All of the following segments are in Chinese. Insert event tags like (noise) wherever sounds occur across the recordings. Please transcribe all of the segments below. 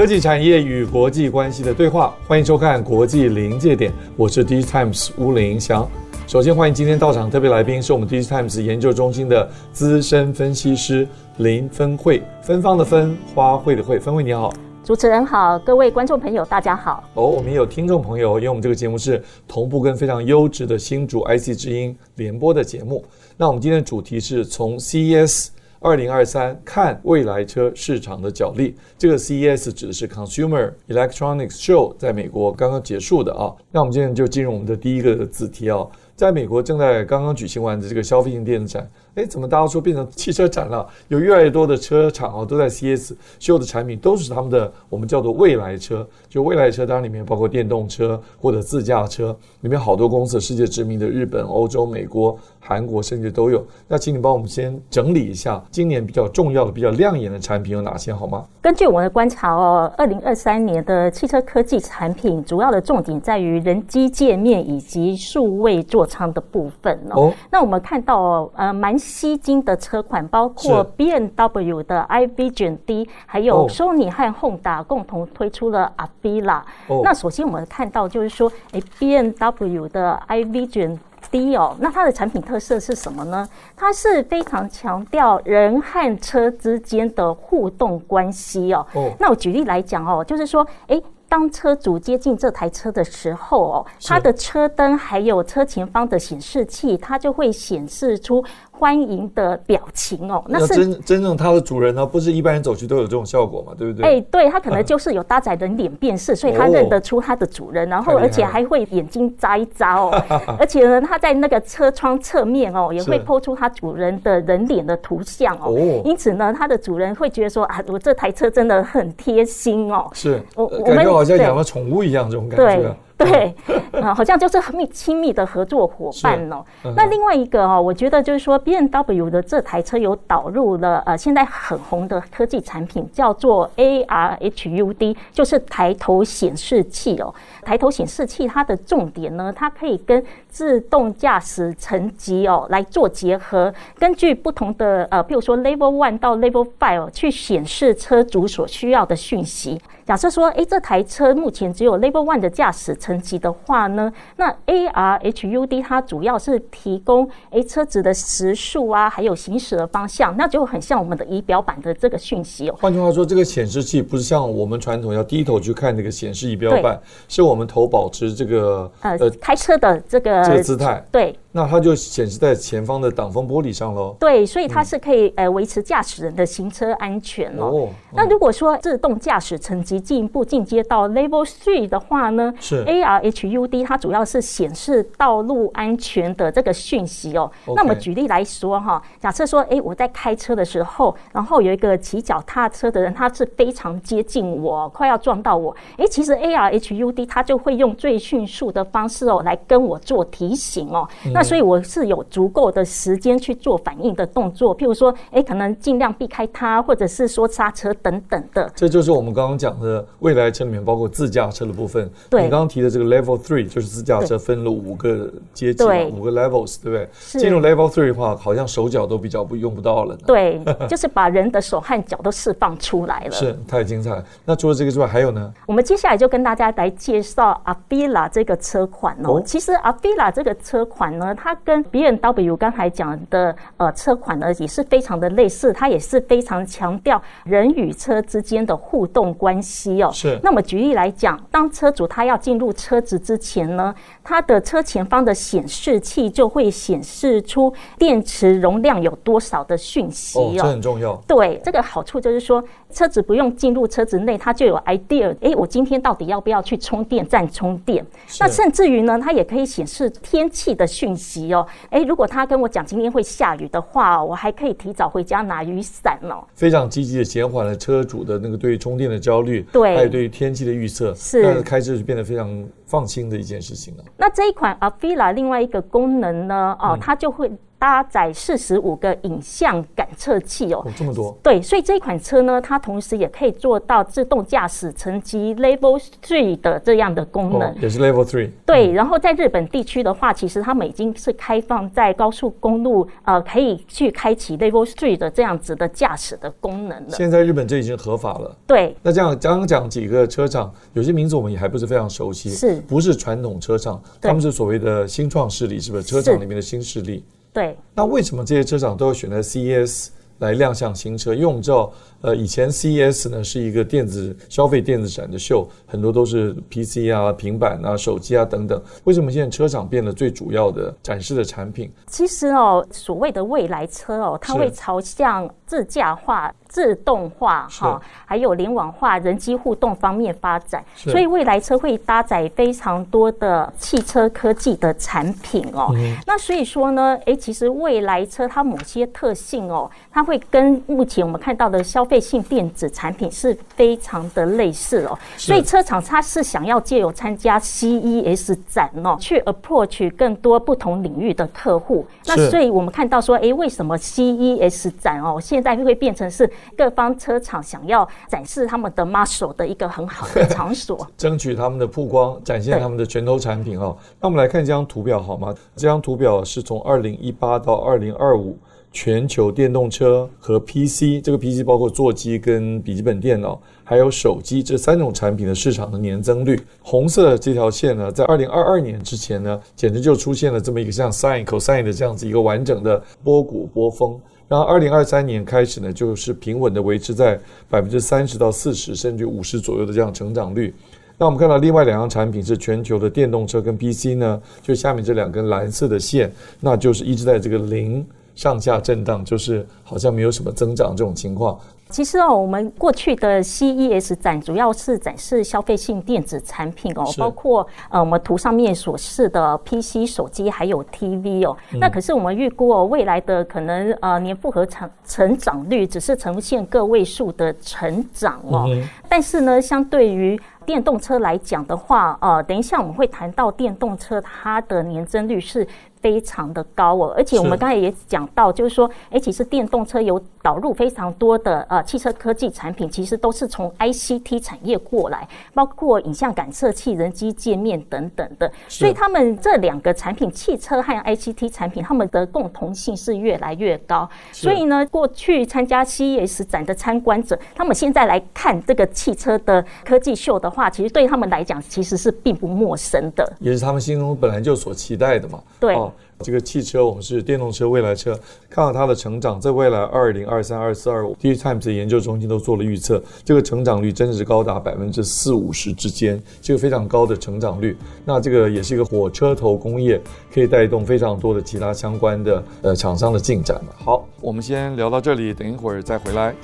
科技产业与国际关系的对话，欢迎收看《国际临界点》，我是 Digitimes 乌林祥。首先欢迎今天到场特别来宾，是我们 Digitimes 研究中心的资深分析师林芬慧，芬芳的芬，花卉的卉，芬慧你好。主持人好，各位观众朋友大家好。哦，我们也有听众朋友，因为我们这个节目是同步跟非常优质的新竹 IC 之音联播的节目。那我们今天的主题是从 CES。二零二三看未来车市场的角力，这个 CES 指的是 Consumer Electronics Show，在美国刚刚结束的啊。那我们今天就进入我们的第一个子题啊，在美国正在刚刚举行完的这个消费性电子展。哎，怎么大家说变成汽车展了？有越来越多的车厂啊，都在 CES 秀的产品都是他们的，我们叫做未来车。就未来车当然里面包括电动车或者自驾车，里面好多公司，世界知名的日本、欧洲、美国、韩国甚至都有。那请你帮我们先整理一下今年比较重要的、比较亮眼的产品有哪些，好吗？根据我的观察哦，二零二三年的汽车科技产品主要的重点在于人机界面以及数位座舱的部分哦。哦那我们看到哦，呃，蛮。吸睛的车款包括 BMW 的 iVision D，还有 Sony 和 Honda 共同推出了 Avila。那首先我们看到就是说，哎，BMW 的 iVision D 哦，那它的产品特色是什么呢？它是非常强调人和车之间的互动关系哦。那我举例来讲哦，就是说，哎。当车主接近这台车的时候哦，它的车灯还有车前方的显示器，它就会显示出。欢迎的表情哦，那是真真正它的主人呢，不是一般人走去都有这种效果嘛，对不对？哎，对，它可能就是有搭载人脸辨识，所以它认得出它的主人，然后而且还会眼睛眨一眨哦，(laughs) 而且呢，它在那个车窗侧面哦，也会抛出它主人的人脸的图像哦，因此呢，它的主人会觉得说啊，我这台车真的很贴心哦，是，我我们好像养了宠物一样这种感觉。对，(laughs) 啊，好像就是很密亲密的合作伙伴哦。嗯、那另外一个哦，我觉得就是说，B N W 的这台车有导入了呃，现在很红的科技产品，叫做 AR HUD，就是抬头显示器哦。抬头显示器它的重点呢，它可以跟自动驾驶层级哦来做结合，根据不同的呃，譬如说 Level One 到 Level Five 去显示车主所需要的讯息。假设说，诶，这台车目前只有 Level One 的驾驶层级的话呢，那 AR HUD 它主要是提供诶车子的时速啊，还有行驶的方向，那就很像我们的仪表板的这个讯息哦。换句话说，这个显示器不是像我们传统要低头去看那个显示仪表板，是我们头保持这个呃开车的这个这个姿态。对。那它就显示在前方的挡风玻璃上喽。对，所以它是可以呃维持驾驶人的行车安全哦。哦。那如果说自动驾驶层级进一步进阶到 Level Three 的话呢？是。AR HUD 它主要是显示道路安全的这个讯息哦。那么举例来说哈，假设说，哎，我在开车的时候，然后有一个骑脚踏车的人，他是非常接近我，快要撞到我。哎，其实 AR HUD 它就会用最迅速的方式哦来跟我做提醒哦。嗯那所以我是有足够的时间去做反应的动作，譬如说，哎，可能尽量避开它，或者是说刹车等等的。这就是我们刚刚讲的未来车里面包括自驾车的部分。对，你刚刚提的这个 Level Three 就是自驾车分了五个阶级，对五个 Levels，对不对？是进入 Level Three 的话，好像手脚都比较不用不到了。(laughs) 对，就是把人的手和脚都释放出来了。是，太精彩了。那除了这个之外，还有呢？我们接下来就跟大家来介绍 Avila 这个车款哦。哦其实 Avila 这个车款呢。它跟 BMW 刚才讲的呃车款呢也是非常的类似，它也是非常强调人与车之间的互动关息哦。是。那么举例来讲，当车主他要进入车子之前呢，他的车前方的显示器就会显示出电池容量有多少的讯息哦。哦，这很重要。对，这个好处就是说，车子不用进入车子内，他就有 idea，哎，我今天到底要不要去充电站充电？那甚至于呢，它也可以显示天气的讯息哦。哎，如果他跟我讲今天会下雨的话，我还可以提早回家拿雨伞哦。非常积极的减缓了车主的那个对于充电的焦虑，对，还有对于天气的预测，是，那开车就变得非常放心的一件事情了。那这一款 Avila 另外一个功能呢，哦，它就会。搭载四十五个影像感测器哦，哦，这么多。对，所以这款车呢，它同时也可以做到自动驾驶层级 Level Three 的这样的功能，哦、也是 Level Three。对，然后在日本地区的话，其实他们已经是开放在高速公路呃，可以去开启 Level Three 的这样子的驾驶的功能了。现在日本这已经合法了。对。那这样刚刚讲几个车厂，有些名字我们也还不是非常熟悉，是不是传统车厂？他们是所谓的新创势力，是不是？车厂里面的新势力。对，那为什么这些车厂都要选择 CES 来亮相新车？因为我们知道，呃，以前 CES 呢是一个电子消费电子展的秀，很多都是 PC 啊、平板啊、手机啊等等。为什么现在车厂变得最主要的展示的产品？其实哦，所谓的未来车哦，它会朝向自驾化。自动化哈，还有联网化、人机互动方面发展，所以未来车会搭载非常多的汽车科技的产品哦。嗯、那所以说呢，诶，其实未来车它某些特性哦，它会跟目前我们看到的消费性电子产品是非常的类似哦。所以车厂它是想要借由参加 CES 展哦，去 approach 更多不同领域的客户。那所以我们看到说，诶，为什么 CES 展哦，现现在会变成是各方车厂想要展示他们的 muscle 的一个很好的场所，(laughs) 争取他们的曝光，展现他们的拳头产品哦。那我们来看这张图表好吗？这张图表是从二零一八到二零二五全球电动车和 PC，这个 PC 包括座机跟笔记本电脑，还有手机这三种产品的市场的年增率。红色的这条线呢，在二零二二年之前呢，简直就出现了这么一个像 sine cosine 的这样子一个完整的波谷波峰。然后，二零二三年开始呢，就是平稳的维持在百分之三十到四十，甚至五十左右的这样成长率。那我们看到另外两样产品是全球的电动车跟 PC 呢，就下面这两根蓝色的线，那就是一直在这个零上下震荡，就是好像没有什么增长这种情况。其实哦，我们过去的 CES 展主要是展示消费性电子产品哦，包括呃我们图上面所示的 PC、手机还有 TV 哦。嗯、那可是我们预估哦，未来的可能呃年复合成成长率只是呈现个位数的成长哦。嗯、但是呢，相对于电动车来讲的话，呃，等一下我们会谈到电动车它的年增率是非常的高哦，而且我们刚才也讲到，就是说，哎，其实电动车有导入非常多的呃汽车科技产品，其实都是从 ICT 产业过来，包括影像感测器、人机界面等等的。所以他们这两个产品，汽车和 ICT 产品，他们的共同性是越来越高。所以呢，过去参加 CES 展的参观者，他们现在来看这个汽车的科技秀的话，其实对他们来讲，其实是并不陌生的，也是他们心中本来就所期待的嘛。对。哦这个汽车，我们是电动车、未来车，看到它的成长，在未来二零二三、二四、二五，D Times 的研究中心都做了预测，这个成长率真的是高达百分之四五十之间，这个非常高的成长率。那这个也是一个火车头工业，可以带动非常多的其他相关的呃厂商的进展。好，我们先聊到这里，等一会儿再回来。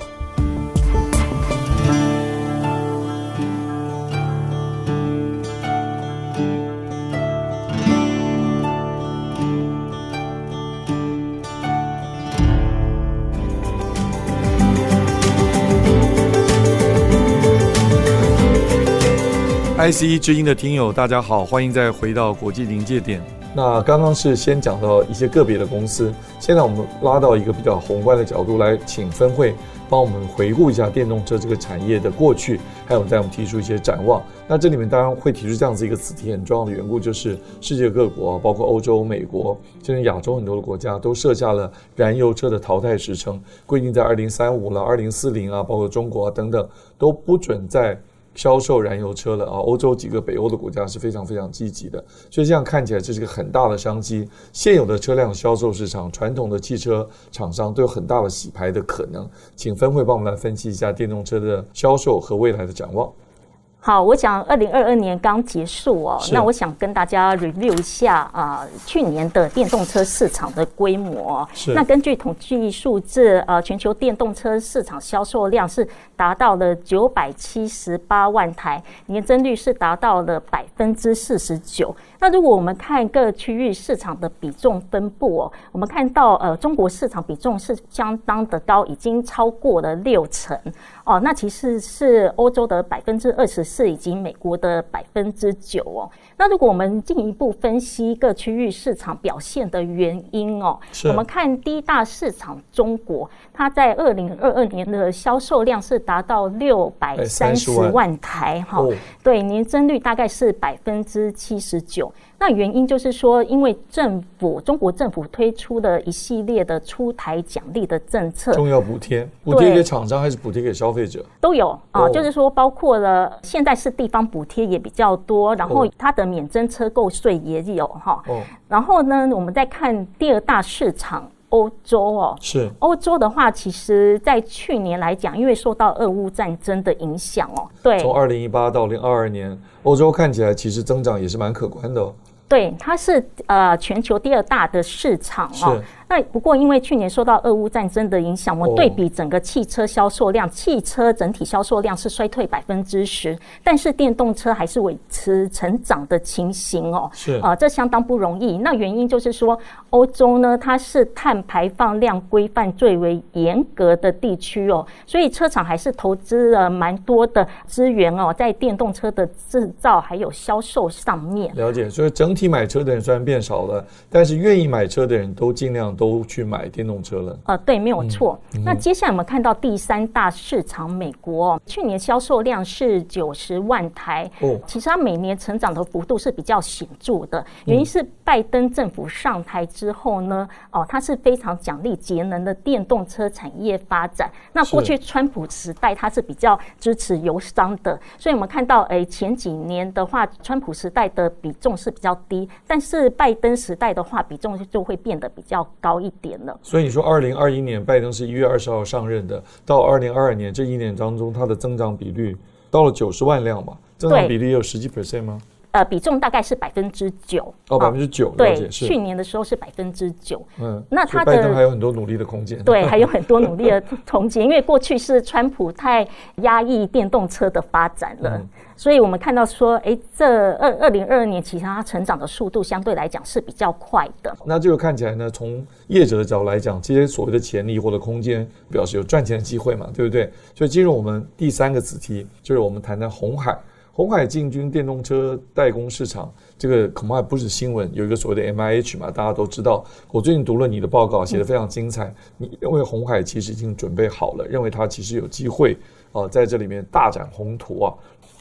IC 之音的听友，大家好，欢迎再回到国际临界点。那刚刚是先讲到一些个别的公司，现在我们拉到一个比较宏观的角度来，请分会帮我们回顾一下电动车这个产业的过去，还有在我们提出一些展望。那这里面当然会提出这样子一个子题，很重要的缘故就是世界各国，包括欧洲、美国，甚至亚洲很多的国家，都设下了燃油车的淘汰时程，规定在二零三五了、二零四零啊，包括中国啊等等，都不准在。销售燃油车了啊！欧洲几个北欧的国家是非常非常积极的，所以这样看起来这是个很大的商机。现有的车辆销售市场，传统的汽车厂商都有很大的洗牌的可能。请分会帮我们来分析一下电动车的销售和未来的展望。好，我想二零二二年刚结束哦，那我想跟大家 review 一下啊、呃，去年的电动车市场的规模。是。那根据统计数字，呃，全球电动车市场销售量是达到了九百七十八万台，年增率是达到了百分之四十九。那如果我们看各区域市场的比重分布哦，我们看到呃，中国市场比重是相当的高，已经超过了六成。哦，那其实是欧洲的百分之二十四，以及美国的百分之九哦。那如果我们进一步分析各区域市场表现的原因哦，我们看第一大市场中国，它在二零二二年的销售量是达到六百三十万台哈，对，年增率大概是百分之七十九。那原因就是说，因为政府中国政府推出的一系列的出台奖励的政策，重要补贴，补贴给厂商还是补贴给消费者？都有啊、哦，就是说包括了现在是地方补贴也比较多，然后它的免征车购税也有哈。哦，然后呢，我们再看第二大市场欧洲哦，是欧洲的话，其实在去年来讲，因为受到俄乌战争的影响哦，对，从二零一八到零二二年，欧洲看起来其实增长也是蛮可观的哦。对，它是呃全球第二大的市场哦。那不过，因为去年受到俄乌战争的影响，我对比整个汽车销售量，汽车整体销售量是衰退百分之十，但是电动车还是维持成长的情形哦。是啊，这相当不容易。那原因就是说，欧洲呢，它是碳排放量规范最为严格的地区哦，所以车厂还是投资了蛮多的资源哦，在电动车的制造还有销售上面。了解，所以整体买车的人虽然变少了，但是愿意买车的人都尽量。都去买电动车了。呃，对，没有错。那接下来我们看到第三大市场美国，去年销售量是九十万台。哦，其实它每年成长的幅度是比较显著的。原因是拜登政府上台之后呢，哦，它是非常奖励节能的电动车产业发展。那过去川普时代它是比较支持油商的，所以我们看到，哎，前几年的话，川普时代的比重是比较低，但是拜登时代的话，比重就会变得比较高。高一点了，所以你说，二零二一年拜登是一月二十号上任的，到二零二二年这一年当中，它的增长比率到了九十万辆嘛？增长比例有十几 percent 吗？呃，比重大概是百分之九哦，百分之九。对，去年的时候是百分之九。嗯，那他的拜登还有很多努力的空间。对，还有很多努力的 (laughs) 空间，因为过去是川普太压抑电动车的发展了。嗯所以我们看到说，哎，这二二零二二年，其实它成长的速度相对来讲是比较快的。那这个看起来呢，从业者的角度来讲，这些所谓的潜力或者空间，表示有赚钱的机会嘛，对不对？所以进入我们第三个子题，就是我们谈谈红海。鸿海进军电动车代工市场，这个恐怕不是新闻，有一个所谓的 MIH 嘛，大家都知道。我最近读了你的报告，写得非常精彩。嗯、你认为鸿海其实已经准备好了，认为它其实有机会啊、呃，在这里面大展宏图啊。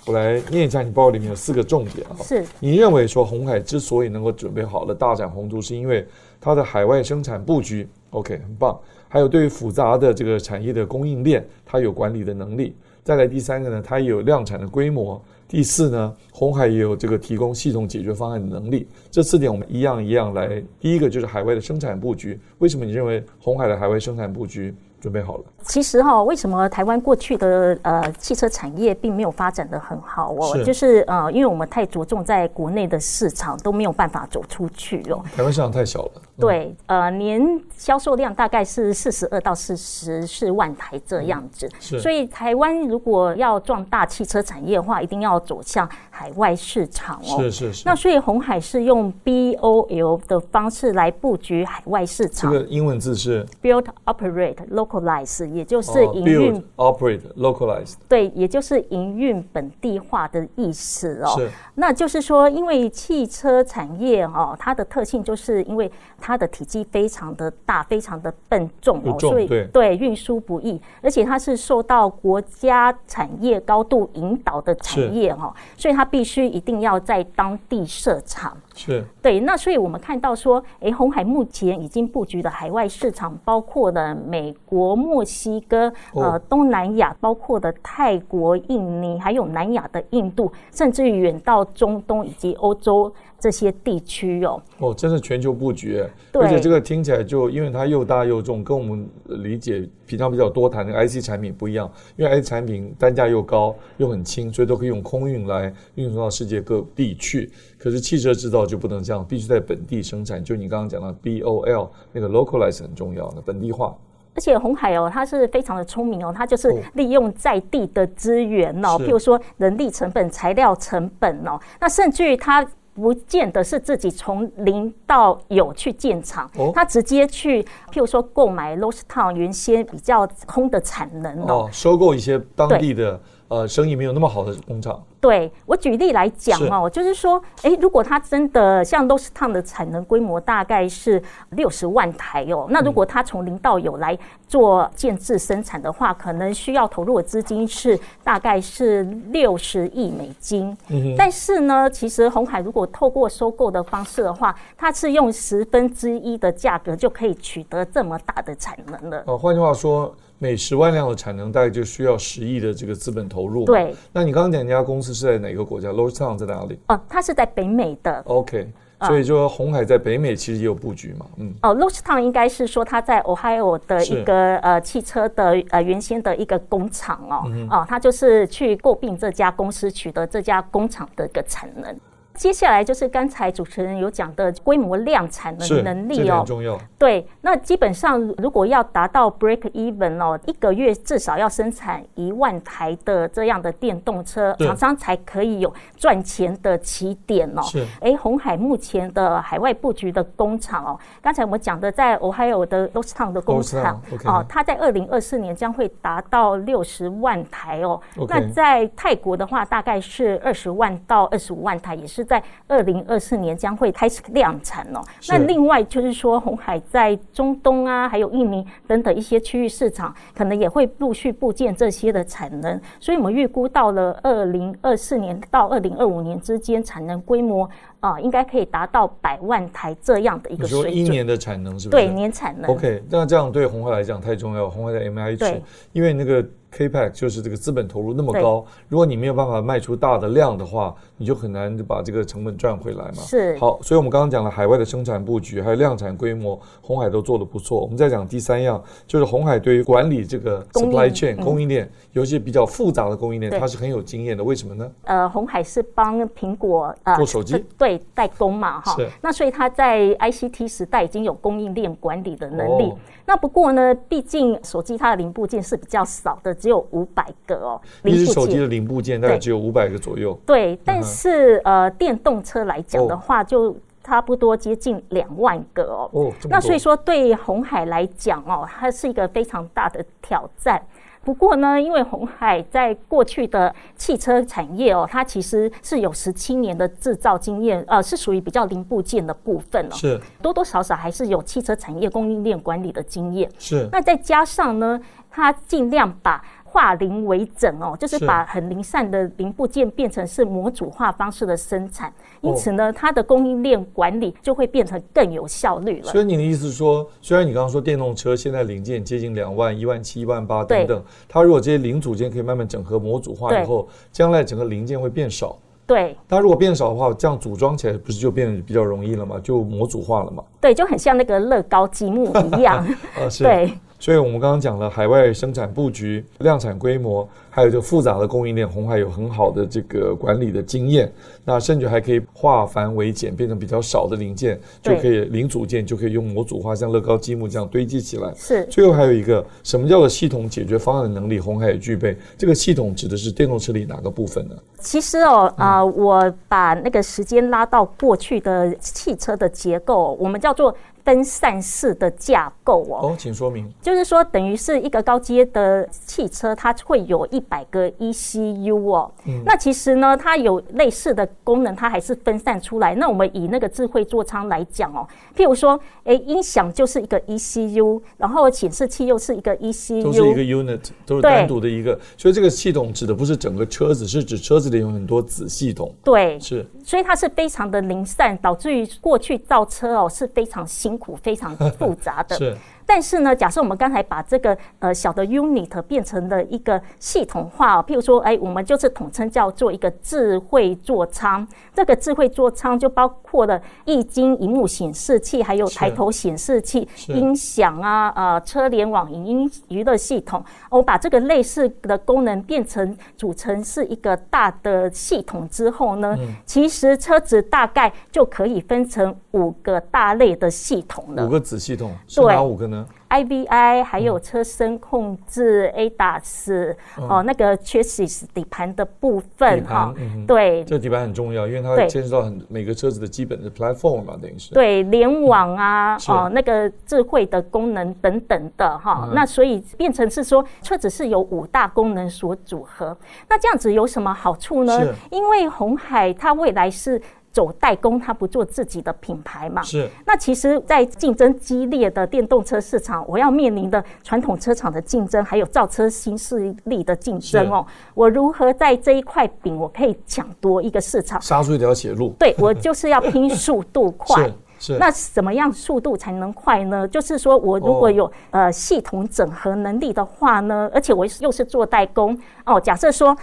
我来念一下你报告里面有四个重点啊。是，你认为说鸿海之所以能够准备好了大展宏图，是因为它的海外生产布局 OK 很棒，还有对于复杂的这个产业的供应链，它有管理的能力。再来第三个呢，它也有量产的规模。第四呢，鸿海也有这个提供系统解决方案的能力。这四点我们一样一样来。第一个就是海外的生产布局，为什么你认为红海的海外生产布局？准备好了。其实哈、哦，为什么台湾过去的呃汽车产业并没有发展的很好哦？是就是呃，因为我们太着重在国内的市场，都没有办法走出去哦。台湾市场太小了。嗯、对，呃，年销售量大概是四十二到四十四万台这样子。嗯、是。所以台湾如果要壮大汽车产业的话，一定要走向海外市场哦。是是是。那所以红海是用 BOL 的方式来布局海外市场。这个英文字是 Build Operate Local。localize 也就是营运、oh, operate localized 对，也就是营运本地化的意思哦。是，那就是说，因为汽车产业哦，它的特性就是因为它的体积非常的大，非常的笨重哦，重所以对，对运输不易，而且它是受到国家产业高度引导的产业哈，所以它必须一定要在当地设厂。是对，那所以我们看到说，哎，红海目前已经布局的海外市场，包括了美国、墨西哥、呃东南亚，包括的泰国、印尼，还有南亚的印度，甚至于远到中东以及欧洲。这些地区哦。哦，真是全球布局，而且这个听起来就因为它又大又重，跟我们理解平常比较多谈的 IC 产品不一样，因为 IC 产品单价又高又很轻，所以都可以用空运来运送到世界各地去。可是汽车制造就不能这样，必须在本地生产。就你刚刚讲的 BOL 那个 localize 很重要的本地化。而且红海哦，它是非常的聪明哦，它就是利用在地的资源哦，譬如说人力成本、材料成本哦，那甚至于它不见得是自己从零到有去建厂，它直接去譬如说购买 Lost Town 原先比较空的产能哦，收购一些当地的呃生意没有那么好的工厂。对，我举例来讲哦，就是说，哎，如果它真的像 Lordstown 的产能规模大概是六十万台哦，那如果它从零到有来做建制生产的话，可能需要投入的资金是大概是六十亿美金。嗯。但是呢，其实红海如果透过收购的方式的话，它是用十分之一的价格就可以取得这么大的产能了。哦，换句话说。每十万辆的产能大概就需要十亿的这个资本投入。对，那你刚刚讲那家公司是在哪个国家？Lordstown 在哪里？哦，它是在北美的。OK，所以说红海在北美其实也有布局嘛。嗯。哦，Lordstown 应该是说它在 Ohio 的一个呃汽车的呃原先的一个工厂哦。嗯。哦，它就是去购并这家公司，取得这家工厂的一个产能。接下来就是刚才主持人有讲的规模量产的能力哦，重要。对，那基本上如果要达到 break even 哦，一个月至少要生产一万台的这样的电动车，厂商才可以有赚钱的起点哦。是，哎，红海目前的海外布局的工厂哦，刚才我们讲的在 Ohio 的 Lordstown 的工厂哦，它在二零二四年将会达到六十万台哦。那在泰国的话，大概是二十万到二十五万台，也是。在二零二四年将会开始量产哦。那另外就是说，红海在中东啊，还有印尼等等一些区域市场，可能也会陆续部建这些的产能。所以我们预估到了二零二四年到二零二五年之间，产能规模啊，应该可以达到百万台这样的一个水准。你说一年的产能是不是？对，年产能。OK，那这样对红海来讲太重要。红海的 MIH，因为那个。CAPEX 就是这个资本投入那么高，如果你没有办法卖出大的量的话，你就很难把这个成本赚回来嘛。是。好，所以我们刚刚讲了海外的生产布局，还有量产规模，红海都做得不错。我们再讲第三样，就是红海对于管理这个 supply chain 供应链，嗯、有一些比较复杂的供应链，它是很有经验的。为什么呢？呃，红海是帮苹果呃做手机，对，代工嘛，哈。是。那所以他在 ICT 时代已经有供应链管理的能力。哦那不过呢，毕竟手机它的零部件是比较少的，只有五百个哦。一只手机的零部件大概只有五百个左右。对，但是呃，电动车来讲的话，就差不多接近两万个哦。哦，那所以说对红海来讲哦，它是一个非常大的挑战。不过呢，因为红海在过去的汽车产业哦，它其实是有十七年的制造经验，呃，是属于比较零部件的部分哦，是多多少少还是有汽车产业供应链管理的经验。是，那再加上呢，它尽量把。化零为整哦，就是把很零散的零部件变成是模组化方式的生产，因此呢，它的供应链管理就会变成更有效率了。所以你的意思是说，虽然你刚刚说电动车现在零件接近两万、一万七、一万八等等，它如果这些零组件可以慢慢整合模组化以后，将来整个零件会变少。对。它如果变少的话，这样组装起来不是就变得比较容易了吗？就模组化了嘛？对，就很像那个乐高积木一样。(laughs) 啊，是。对。所以我们刚刚讲了海外生产布局、量产规模，还有这复杂的供应链，红海有很好的这个管理的经验。那甚至还可以化繁为简，变成比较少的零件，就可以零组件就可以用模组化，像乐高积木这样堆积起来。是。最后还有一个什么叫做系统解决方案的能力，红海也具备。这个系统指的是电动车里哪个部分呢？其实哦，啊、呃，我把那个时间拉到过去的汽车的结构，我们叫做。分散式的架构哦，哦，请说明。就是说，等于是一个高阶的汽车，它会有一百个 ECU 哦。嗯。那其实呢，它有类似的功能，它还是分散出来。那我们以那个智慧座舱来讲哦，譬如说，哎，音响就是一个 ECU，然后显示器又是一个 ECU，都是一个 unit，都是单独的一个。所以这个系统指的不是整个车子，是指车子里有很多子系统。对，是。所以它是非常的零散，导致于过去造车哦是非常辛苦。非常复杂的，但是呢，假设我们刚才把这个呃小的 unit 变成了一个系统化，譬如说，哎，我们就是统称叫做一个智慧座舱。这个智慧座舱就包括了液晶荧幕显示器，还有抬头显示器、音响啊、呃车联网、影音娱乐系统。我把这个类似的功能变成组成是一个大的系统之后呢，嗯、其实车子大概就可以分成五个大类的系统了。五个子系统是哪五个呢？IVI 还有车身控制、嗯、ADAS 哦，那个 chassis 底盘的部分哈，嗯、对，这底盘很重要，因为它会牵涉到很每个车子的基本的 platform 嘛，等于是。对联网啊，嗯、哦，那个智慧的功能等等的哈，嗯、那所以变成是说车子是由五大功能所组合，那这样子有什么好处呢？因为红海它未来是。走代工，他不做自己的品牌嘛？是。那其实，在竞争激烈的电动车市场，我要面临的传统车厂的竞争，还有造车新势力的竞争哦。我如何在这一块饼，我可以抢夺一个市场？杀出一条血路。对，我就是要拼速度快。(laughs) 是。是。那怎么样速度才能快呢？就是说我如果有呃系统整合能力的话呢，而且我又是做代工哦。假设说。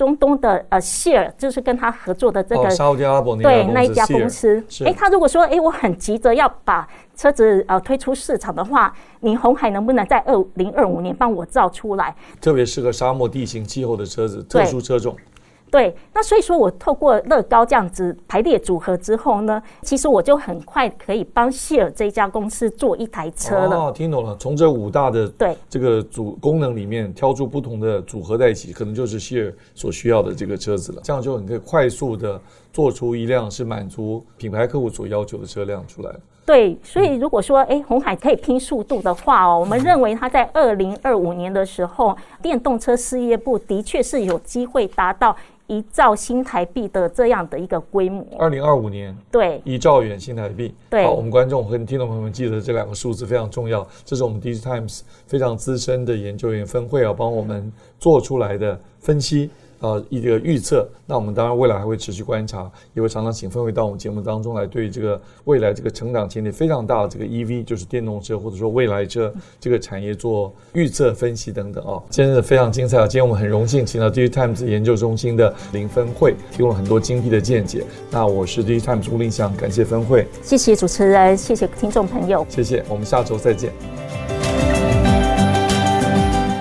中东的呃，Share 就是跟他合作的这个，哦、对那一家公司。哎他如果说哎，我很急着要把车子呃推出市场的话，你红海能不能在二零二五年帮我造出来？特别适合沙漠地形气候的车子，特殊车种。对，那所以说我透过乐高这样子排列组合之后呢，其实我就很快可以帮希尔这一家公司做一台车了。哦，听懂了，从这五大的对这个组功能里面挑出不同的组合在一起，可能就是希尔所需要的这个车子了。这样就很可以快速的做出一辆是满足品牌客户所要求的车辆出来。对，所以如果说哎，红海可以拼速度的话哦，我们认为它在二零二五年的时候，电动车事业部的确是有机会达到。一兆新台币的这样的一个规模，二零二五年对一兆元新台币。对，好，我们观众和听众朋友们记得这两个数字非常重要。这是我们 DigiTimes 非常资深的研究员分会啊，帮我们做出来的分析。呃，一个预测，那我们当然未来还会持续观察，也会常常请分会到我们节目当中来，对这个未来这个成长潜力非常大的这个 EV，就是电动车或者说未来车这个产业做预测分析等等啊、哦，真的非常精彩啊！今天我们很荣幸请到 DigiTimes 研究中心的林分会，提供了很多精辟的见解。那我是 DigiTimes 吴林祥，感谢分会，谢谢主持人，谢谢听众朋友，谢谢，我们下周再见。